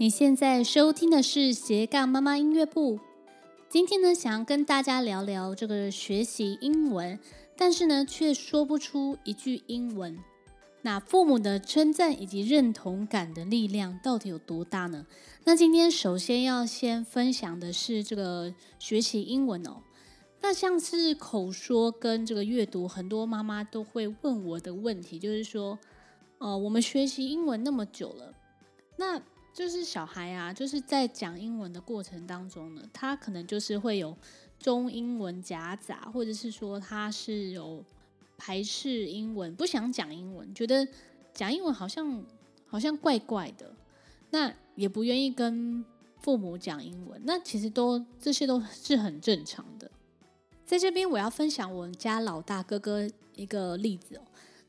你现在收听的是斜杠妈妈音乐部。今天呢，想要跟大家聊聊这个学习英文，但是呢，却说不出一句英文。那父母的称赞以及认同感的力量到底有多大呢？那今天首先要先分享的是这个学习英文哦。那像是口说跟这个阅读，很多妈妈都会问我的问题，就是说，呃，我们学习英文那么久了，那就是小孩啊，就是在讲英文的过程当中呢，他可能就是会有中英文夹杂，或者是说他是有排斥英文，不想讲英文，觉得讲英文好像好像怪怪的，那也不愿意跟父母讲英文，那其实都这些都是很正常的。在这边我要分享我们家老大哥哥一个例子哦，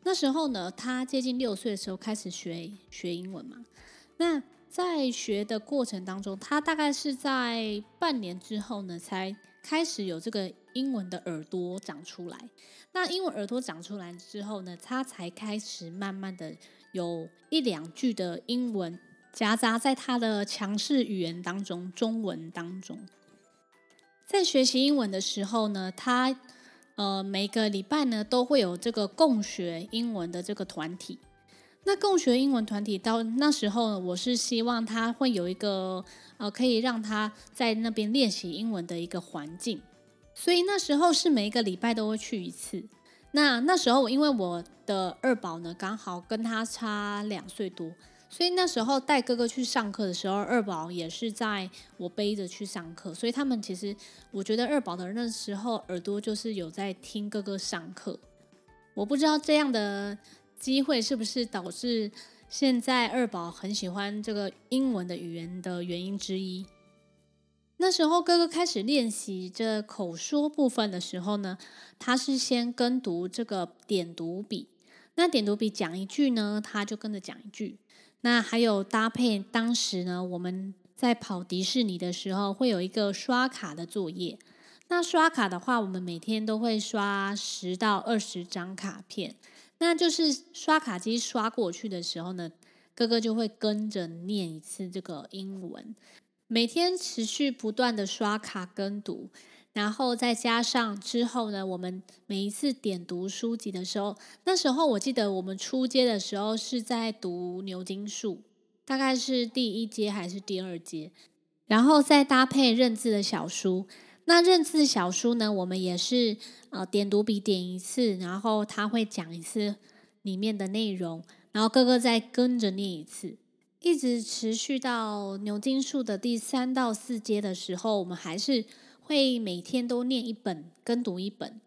那时候呢，他接近六岁的时候开始学学英文嘛，那。在学的过程当中，他大概是在半年之后呢，才开始有这个英文的耳朵长出来。那英文耳朵长出来之后呢，他才开始慢慢的有一两句的英文夹杂在他的强势语言当中，中文当中。在学习英文的时候呢，他呃每个礼拜呢都会有这个共学英文的这个团体。那共学英文团体到那时候，我是希望他会有一个呃，可以让他在那边练习英文的一个环境，所以那时候是每一个礼拜都会去一次。那那时候因为我的二宝呢刚好跟他差两岁多，所以那时候带哥哥去上课的时候，二宝也是在我背着去上课，所以他们其实我觉得二宝的那时候耳朵就是有在听哥哥上课。我不知道这样的。机会是不是导致现在二宝很喜欢这个英文的语言的原因之一？那时候哥哥开始练习这口说部分的时候呢，他是先跟读这个点读笔。那点读笔讲一句呢，他就跟着讲一句。那还有搭配当时呢，我们在跑迪士尼的时候会有一个刷卡的作业。那刷卡的话，我们每天都会刷十到二十张卡片。那就是刷卡机刷过去的时候呢，哥哥就会跟着念一次这个英文，每天持续不断的刷卡跟读，然后再加上之后呢，我们每一次点读书籍的时候，那时候我记得我们初阶的时候是在读牛津树，大概是第一阶还是第二阶，然后再搭配认字的小书。那认字小书呢，我们也是呃点读笔点一次，然后他会讲一次里面的内容，然后哥哥再跟着念一次，一直持续到牛津树的第三到四阶的时候，我们还是会每天都念一本，跟读一本。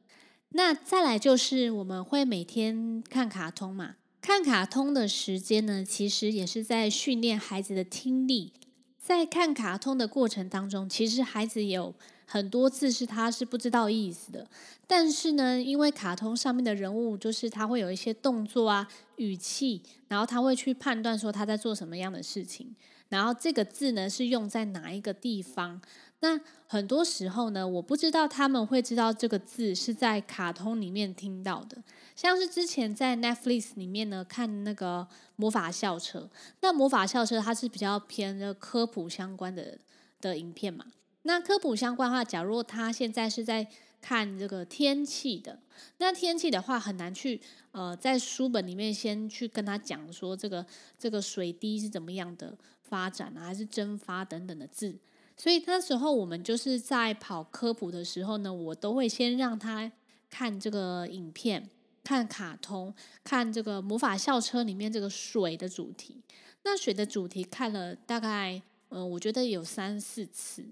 那再来就是我们会每天看卡通嘛，看卡通的时间呢，其实也是在训练孩子的听力。在看卡通的过程当中，其实孩子有。很多字是他是不知道意思的，但是呢，因为卡通上面的人物就是他会有一些动作啊、语气，然后他会去判断说他在做什么样的事情，然后这个字呢是用在哪一个地方。那很多时候呢，我不知道他们会知道这个字是在卡通里面听到的，像是之前在 Netflix 里面呢看那个魔法校车，那魔法校车它是比较偏科普相关的的影片嘛。那科普相关的话，假如他现在是在看这个天气的，那天气的话很难去呃在书本里面先去跟他讲说这个这个水滴是怎么样的发展啊，还是蒸发等等的字。所以那时候我们就是在跑科普的时候呢，我都会先让他看这个影片，看卡通，看这个魔法校车里面这个水的主题。那水的主题看了大概呃，我觉得有三四次。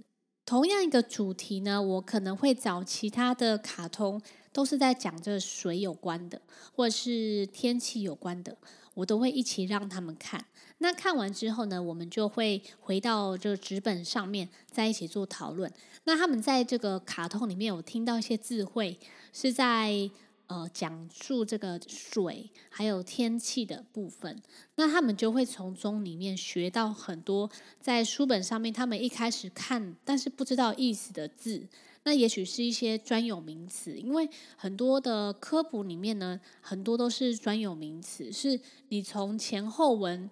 同样一个主题呢，我可能会找其他的卡通，都是在讲这水有关的，或者是天气有关的，我都会一起让他们看。那看完之后呢，我们就会回到这个纸本上面，在一起做讨论。那他们在这个卡通里面有听到一些智慧，是在。呃，讲述这个水还有天气的部分，那他们就会从中里面学到很多在书本上面他们一开始看但是不知道意思的字，那也许是一些专有名词，因为很多的科普里面呢，很多都是专有名词，是你从前后文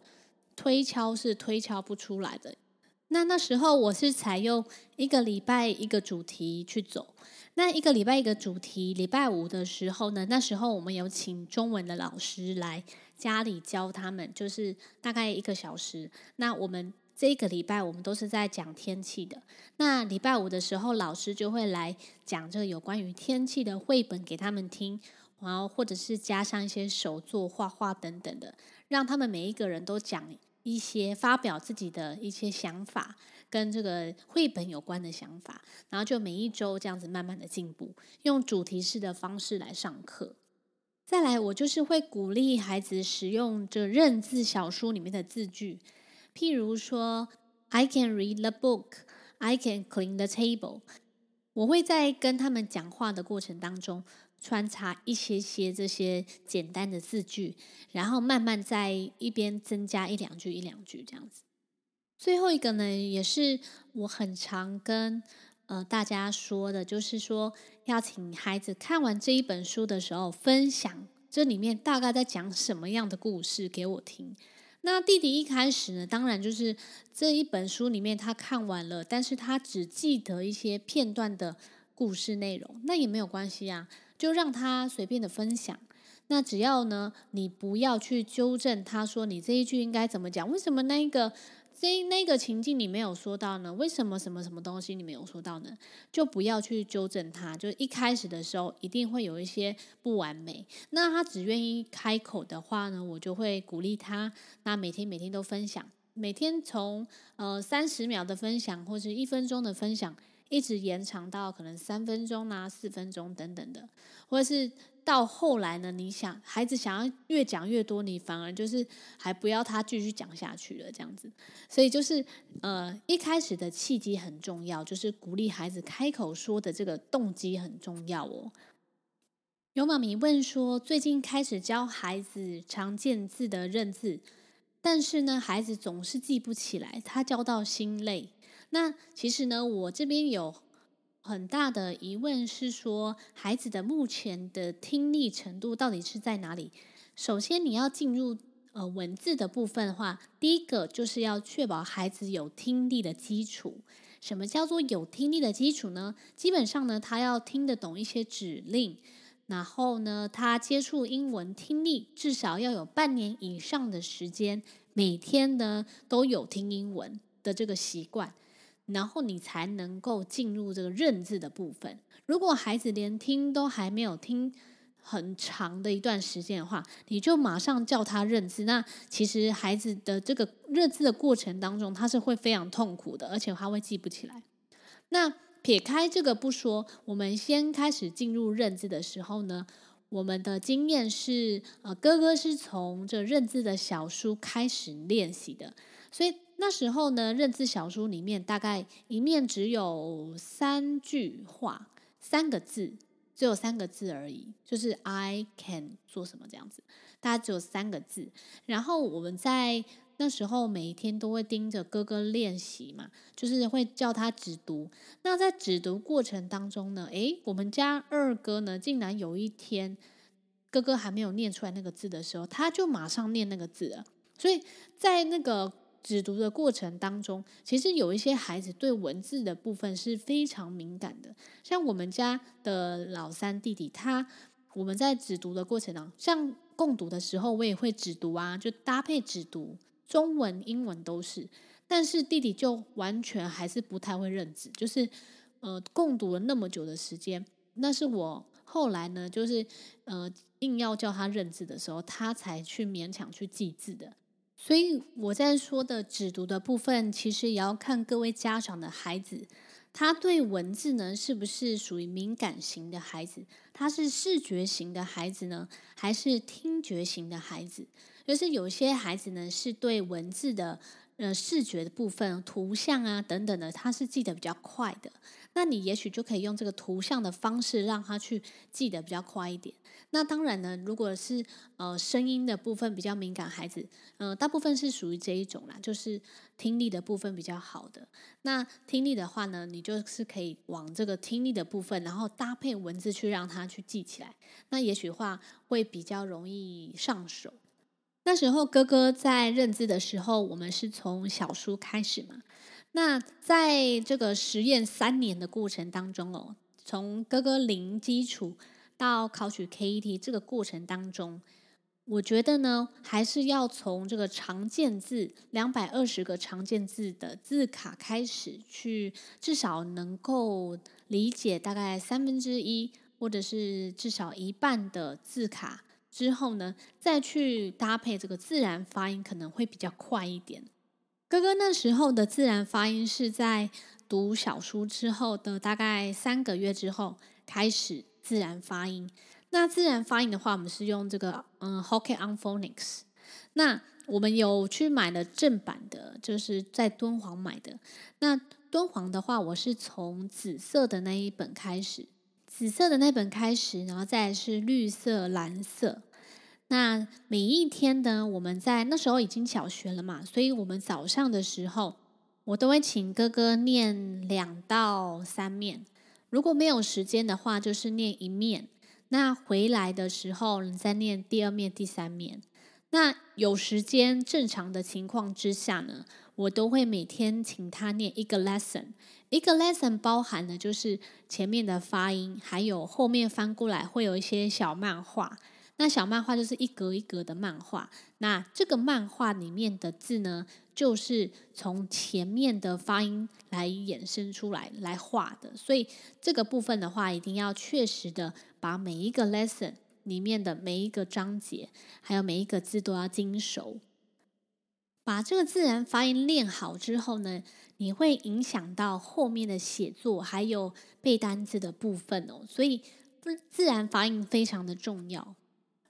推敲是推敲不出来的。那那时候我是采用一个礼拜一个主题去走。那一个礼拜一个主题，礼拜五的时候呢，那时候我们有请中文的老师来家里教他们，就是大概一个小时。那我们这个礼拜我们都是在讲天气的。那礼拜五的时候，老师就会来讲这个有关于天气的绘本给他们听，然后或者是加上一些手作画画等等的，让他们每一个人都讲。一些发表自己的一些想法，跟这个绘本有关的想法，然后就每一周这样子慢慢的进步，用主题式的方式来上课。再来，我就是会鼓励孩子使用这认字小书里面的字句，譬如说，I can read the book, I can clean the table。我会在跟他们讲话的过程当中。穿插一些些这些简单的字句，然后慢慢在一边增加一两句一两句这样子。最后一个呢，也是我很常跟呃大家说的，就是说要请孩子看完这一本书的时候，分享这里面大概在讲什么样的故事给我听。那弟弟一开始呢，当然就是这一本书里面他看完了，但是他只记得一些片段的故事内容，那也没有关系啊。就让他随便的分享，那只要呢，你不要去纠正他说你这一句应该怎么讲？为什么那个这那个情境你没有说到呢？为什么什么什么东西你没有说到呢？就不要去纠正他。就一开始的时候一定会有一些不完美，那他只愿意开口的话呢，我就会鼓励他。那每天每天都分享，每天从呃三十秒的分享或者一分钟的分享。一直延长到可能三分钟啊、四分钟等等的，或者是到后来呢，你想孩子想要越讲越多，你反而就是还不要他继续讲下去了这样子。所以就是呃，一开始的契机很重要，就是鼓励孩子开口说的这个动机很重要哦。有妈咪问说，最近开始教孩子常见字的认字，但是呢，孩子总是记不起来，他教到心累。那其实呢，我这边有很大的疑问是说，孩子的目前的听力程度到底是在哪里？首先，你要进入呃文字的部分的话，第一个就是要确保孩子有听力的基础。什么叫做有听力的基础呢？基本上呢，他要听得懂一些指令，然后呢，他接触英文听力至少要有半年以上的时间，每天呢都有听英文的这个习惯。然后你才能够进入这个认字的部分。如果孩子连听都还没有听很长的一段时间的话，你就马上叫他认字，那其实孩子的这个认字的过程当中，他是会非常痛苦的，而且他会记不起来。那撇开这个不说，我们先开始进入认字的时候呢，我们的经验是，呃，哥哥是从这认字的小书开始练习的，所以。那时候呢，认字小书里面大概一面只有三句话，三个字，只有三个字而已，就是 I can 做什么这样子，大概只有三个字。然后我们在那时候每一天都会盯着哥哥练习嘛，就是会叫他指读。那在指读过程当中呢，诶，我们家二哥呢，竟然有一天哥哥还没有念出来那个字的时候，他就马上念那个字了。所以在那个。指读的过程当中，其实有一些孩子对文字的部分是非常敏感的。像我们家的老三弟弟，他我们在指读的过程当中，像共读的时候，我也会指读啊，就搭配指读，中文、英文都是。但是弟弟就完全还是不太会认字，就是呃，共读了那么久的时间，那是我后来呢，就是呃，硬要叫他认字的时候，他才去勉强去记字的。所以我在说的只读的部分，其实也要看各位家长的孩子，他对文字呢是不是属于敏感型的孩子？他是视觉型的孩子呢，还是听觉型的孩子？就是有些孩子呢是对文字的呃视觉的部分、图像啊等等的，他是记得比较快的。那你也许就可以用这个图像的方式让他去记得比较快一点。那当然呢，如果是呃声音的部分比较敏感孩子，呃大部分是属于这一种啦，就是听力的部分比较好的。那听力的话呢，你就是可以往这个听力的部分，然后搭配文字去让他去记起来。那也许话会比较容易上手。那时候哥哥在认字的时候，我们是从小书开始嘛。那在这个实验三年的过程当中哦，从哥哥零基础到考取 KET 这个过程当中。我觉得呢，还是要从这个常见字两百二十个常见字的字卡开始去，至少能够理解大概三分之一，或者是至少一半的字卡之后呢，再去搭配这个自然发音，可能会比较快一点。哥哥那时候的自然发音是在读小书之后的大概三个月之后开始自然发音。那自然发音的话，我们是用这个嗯 Hokke On Phonics。那我们有去买了正版的，就是在敦煌买的。那敦煌的话，我是从紫色的那一本开始，紫色的那本开始，然后再是绿色、蓝色。那每一天呢，我们在那时候已经小学了嘛，所以我们早上的时候，我都会请哥哥念两到三面。如果没有时间的话，就是念一面。那回来的时候，你再念第二面、第三面。那有时间正常的情况之下呢，我都会每天请他念一个 lesson。一个 lesson 包含的就是前面的发音，还有后面翻过来会有一些小漫画。那小漫画就是一格一格的漫画。那这个漫画里面的字呢，就是从前面的发音来衍生出来来画的。所以这个部分的话，一定要确实的把每一个 lesson 里面的每一个章节，还有每一个字都要精熟。把这个自然发音练好之后呢，你会影响到后面的写作，还有背单词的部分哦。所以自然发音非常的重要。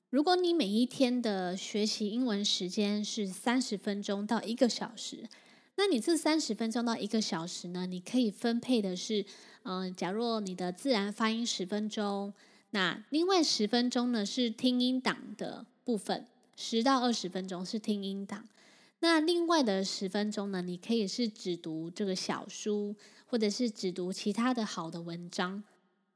如果你每一天的学习英文时间是三十分钟到一个小时，那你这三十分钟到一个小时呢，你可以分配的是，嗯、假如你的自然发音十分钟，那另外十分钟呢是听音档的部分，十到二十分钟是听音档，那另外的十分钟呢，你可以是只读这个小书，或者是只读其他的好的文章。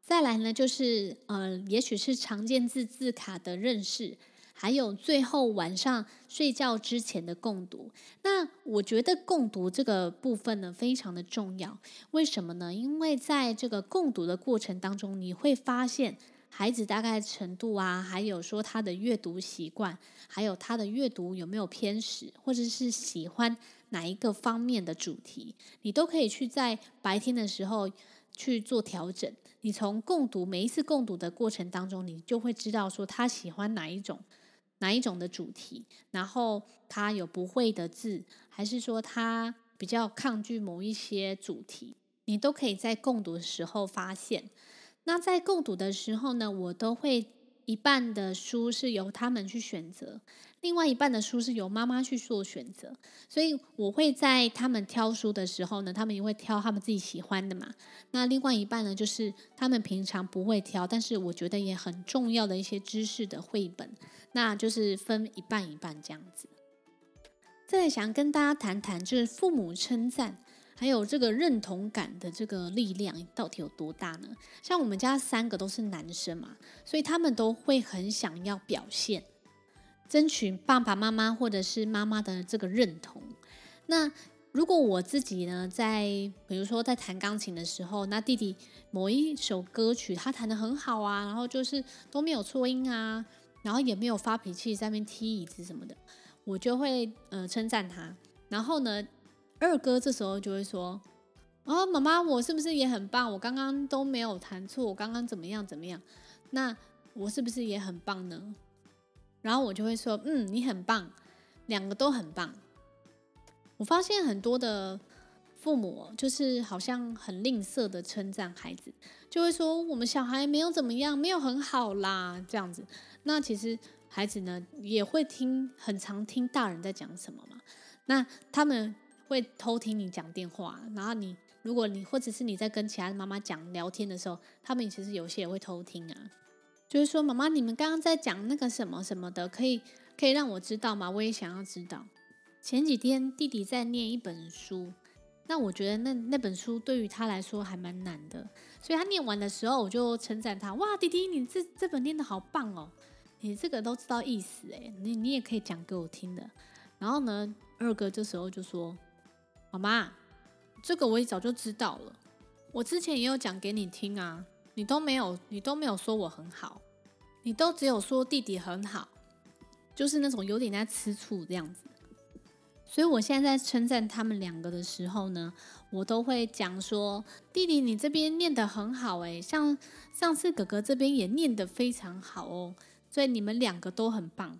再来呢，就是呃，也许是常见字字卡的认识，还有最后晚上睡觉之前的共读。那我觉得共读这个部分呢，非常的重要。为什么呢？因为在这个共读的过程当中，你会发现孩子大概程度啊，还有说他的阅读习惯，还有他的阅读有没有偏食，或者是喜欢哪一个方面的主题，你都可以去在白天的时候去做调整。你从共读每一次共读的过程当中，你就会知道说他喜欢哪一种哪一种的主题，然后他有不会的字，还是说他比较抗拒某一些主题，你都可以在共读的时候发现。那在共读的时候呢，我都会一半的书是由他们去选择。另外一半的书是由妈妈去做选择，所以我会在他们挑书的时候呢，他们也会挑他们自己喜欢的嘛。那另外一半呢，就是他们平常不会挑，但是我觉得也很重要的一些知识的绘本，那就是分一半一半这样子。再想跟大家谈谈，就是父母称赞还有这个认同感的这个力量到底有多大呢？像我们家三个都是男生嘛，所以他们都会很想要表现。争取爸爸妈妈或者是妈妈的这个认同。那如果我自己呢，在比如说在弹钢琴的时候，那弟弟某一首歌曲他弹得很好啊，然后就是都没有错音啊，然后也没有发脾气在那边踢椅子什么的，我就会呃称赞他。然后呢，二哥这时候就会说：“哦，妈妈，我是不是也很棒？我刚刚都没有弹错，我刚刚怎么样怎么样？那我是不是也很棒呢？”然后我就会说，嗯，你很棒，两个都很棒。我发现很多的父母就是好像很吝啬的称赞孩子，就会说我们小孩没有怎么样，没有很好啦，这样子。那其实孩子呢也会听，很常听大人在讲什么嘛。那他们会偷听你讲电话，然后你如果你或者是你在跟其他的妈妈讲聊天的时候，他们其实有些也会偷听啊。就是说，妈妈，你们刚刚在讲那个什么什么的，可以可以让我知道吗？我也想要知道。前几天弟弟在念一本书，那我觉得那那本书对于他来说还蛮难的，所以他念完的时候，我就称赞他：哇，弟弟，你这这本念得好棒哦！你这个都知道意思诶，你你也可以讲给我听的。然后呢，二哥这时候就说：“好吗，这个我也早就知道了，我之前也有讲给你听啊，你都没有，你都没有说我很好，你都只有说弟弟很好，就是那种有点在吃醋这样子。所以我现在在称赞他们两个的时候呢，我都会讲说：弟弟，你这边念得很好诶，像上次哥哥这边也念得非常好哦。”所以你们两个都很棒，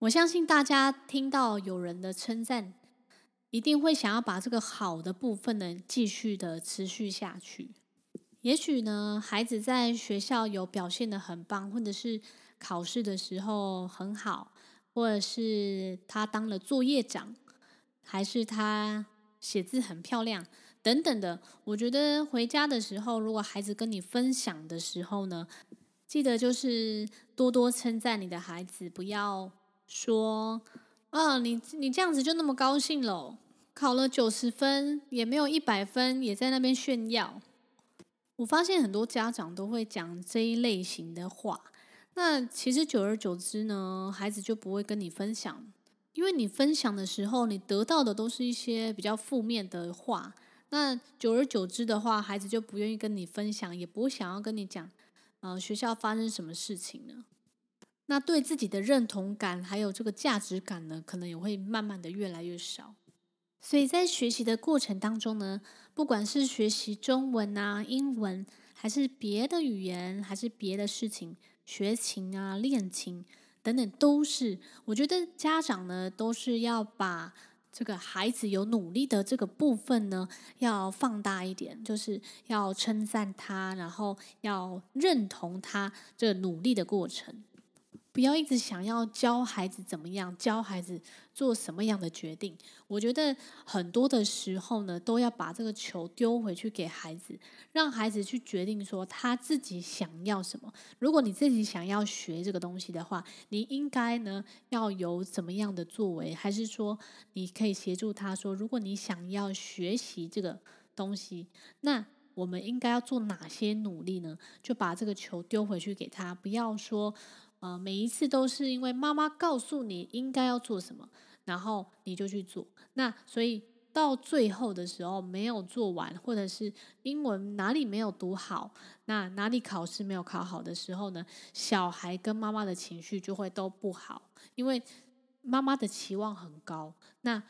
我相信大家听到有人的称赞，一定会想要把这个好的部分呢继续的持续下去。也许呢，孩子在学校有表现得很棒，或者是考试的时候很好，或者是他当了作业长，还是他写字很漂亮等等的。我觉得回家的时候，如果孩子跟你分享的时候呢，记得就是多多称赞你的孩子，不要说啊，你你这样子就那么高兴喽？考了九十分也没有一百分，也在那边炫耀。我发现很多家长都会讲这一类型的话，那其实久而久之呢，孩子就不会跟你分享，因为你分享的时候，你得到的都是一些比较负面的话。那久而久之的话，孩子就不愿意跟你分享，也不会想要跟你讲。呃，学校发生什么事情呢？那对自己的认同感还有这个价值感呢，可能也会慢慢的越来越少。所以在学习的过程当中呢，不管是学习中文啊、英文，还是别的语言，还是别的事情，学琴啊、练琴等等，都是我觉得家长呢，都是要把。这个孩子有努力的这个部分呢，要放大一点，就是要称赞他，然后要认同他这努力的过程。不要一直想要教孩子怎么样，教孩子做什么样的决定。我觉得很多的时候呢，都要把这个球丢回去给孩子，让孩子去决定说他自己想要什么。如果你自己想要学这个东西的话，你应该呢要有怎么样的作为？还是说你可以协助他说，如果你想要学习这个东西，那我们应该要做哪些努力呢？就把这个球丢回去给他，不要说。呃，每一次都是因为妈妈告诉你应该要做什么，然后你就去做。那所以到最后的时候没有做完，或者是英文哪里没有读好，那哪里考试没有考好的时候呢，小孩跟妈妈的情绪就会都不好，因为妈妈的期望很高。那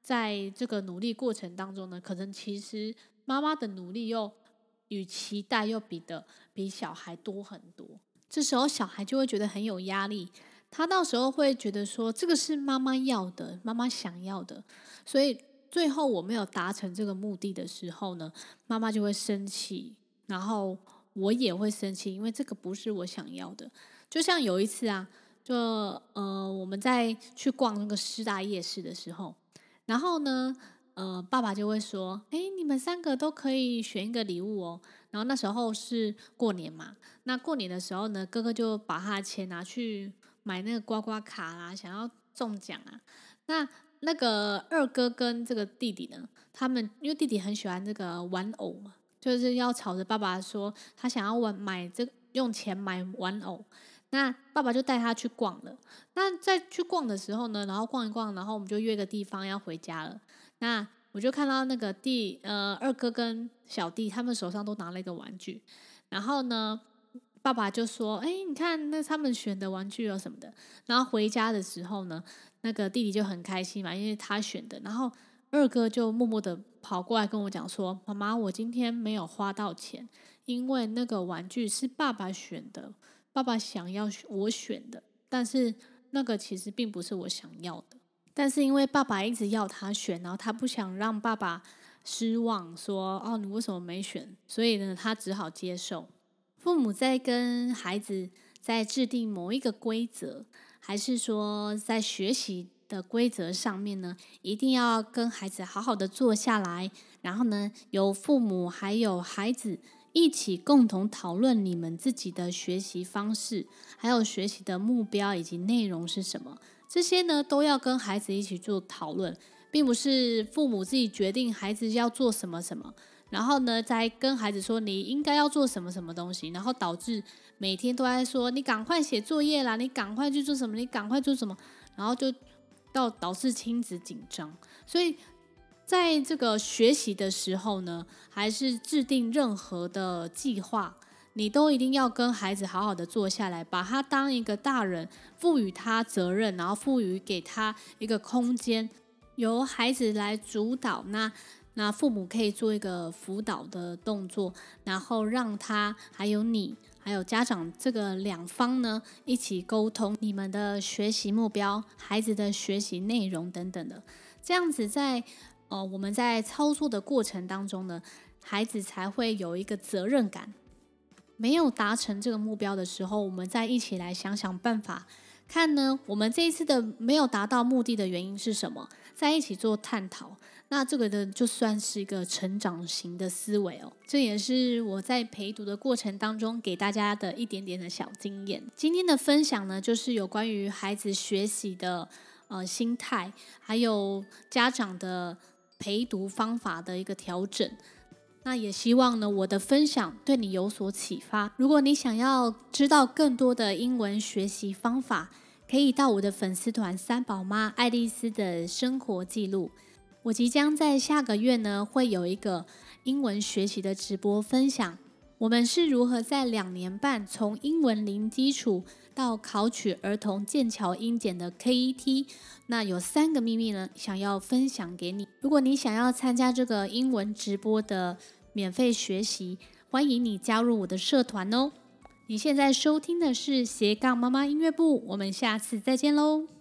在这个努力过程当中呢，可能其实妈妈的努力又与期待又比的比小孩多很多。这时候小孩就会觉得很有压力，他到时候会觉得说，这个是妈妈要的，妈妈想要的，所以最后我没有达成这个目的的时候呢，妈妈就会生气，然后我也会生气，因为这个不是我想要的。就像有一次啊，就呃我们在去逛那个师大夜市的时候，然后呢。呃，爸爸就会说：“哎，你们三个都可以选一个礼物哦。”然后那时候是过年嘛，那过年的时候呢，哥哥就把他的钱拿去买那个刮刮卡啦，想要中奖啊。那那个二哥跟这个弟弟呢，他们因为弟弟很喜欢这个玩偶嘛，就是要吵着爸爸说他想要玩买这用钱买玩偶。那爸爸就带他去逛了。那在去逛的时候呢，然后逛一逛，然后我们就约个地方要回家了。那我就看到那个弟呃二哥跟小弟他们手上都拿了一个玩具，然后呢，爸爸就说：“哎，你看那他们选的玩具有什么的。”然后回家的时候呢，那个弟弟就很开心嘛，因为他选的。然后二哥就默默的跑过来跟我讲说：“妈妈，我今天没有花到钱，因为那个玩具是爸爸选的，爸爸想要我选的，但是那个其实并不是我想要的。”但是因为爸爸一直要他选，然后他不想让爸爸失望，说：“哦，你为什么没选？”所以呢，他只好接受。父母在跟孩子在制定某一个规则，还是说在学习的规则上面呢，一定要跟孩子好好的坐下来，然后呢，由父母还有孩子一起共同讨论你们自己的学习方式，还有学习的目标以及内容是什么。这些呢，都要跟孩子一起做讨论，并不是父母自己决定孩子要做什么什么。然后呢，再跟孩子说你应该要做什么什么东西，然后导致每天都在说你赶快写作业啦，你赶快去做什么，你赶快做什么，然后就到导致亲子紧张。所以在这个学习的时候呢，还是制定任何的计划，你都一定要跟孩子好好的坐下来，把他当一个大人，赋予他责任，然后赋予给他一个空间，由孩子来主导。那那父母可以做一个辅导的动作，然后让他还有你还有家长这个两方呢一起沟通你们的学习目标、孩子的学习内容等等的，这样子在呃我们在操作的过程当中呢，孩子才会有一个责任感。没有达成这个目标的时候，我们再一起来想想办法。看呢，我们这一次的没有达到目的的原因是什么？在一起做探讨，那这个呢，就算是一个成长型的思维哦。这也是我在陪读的过程当中给大家的一点点的小经验。今天的分享呢，就是有关于孩子学习的呃心态，还有家长的陪读方法的一个调整。那也希望呢，我的分享对你有所启发。如果你想要知道更多的英文学习方法，可以到我的粉丝团“三宝妈爱丽丝的生活记录”。我即将在下个月呢，会有一个英文学习的直播分享。我们是如何在两年半从英文零基础到考取儿童剑桥英检的 KET。那有三个秘密呢，想要分享给你。如果你想要参加这个英文直播的免费学习，欢迎你加入我的社团哦。你现在收听的是斜杠妈妈音乐部，我们下次再见喽。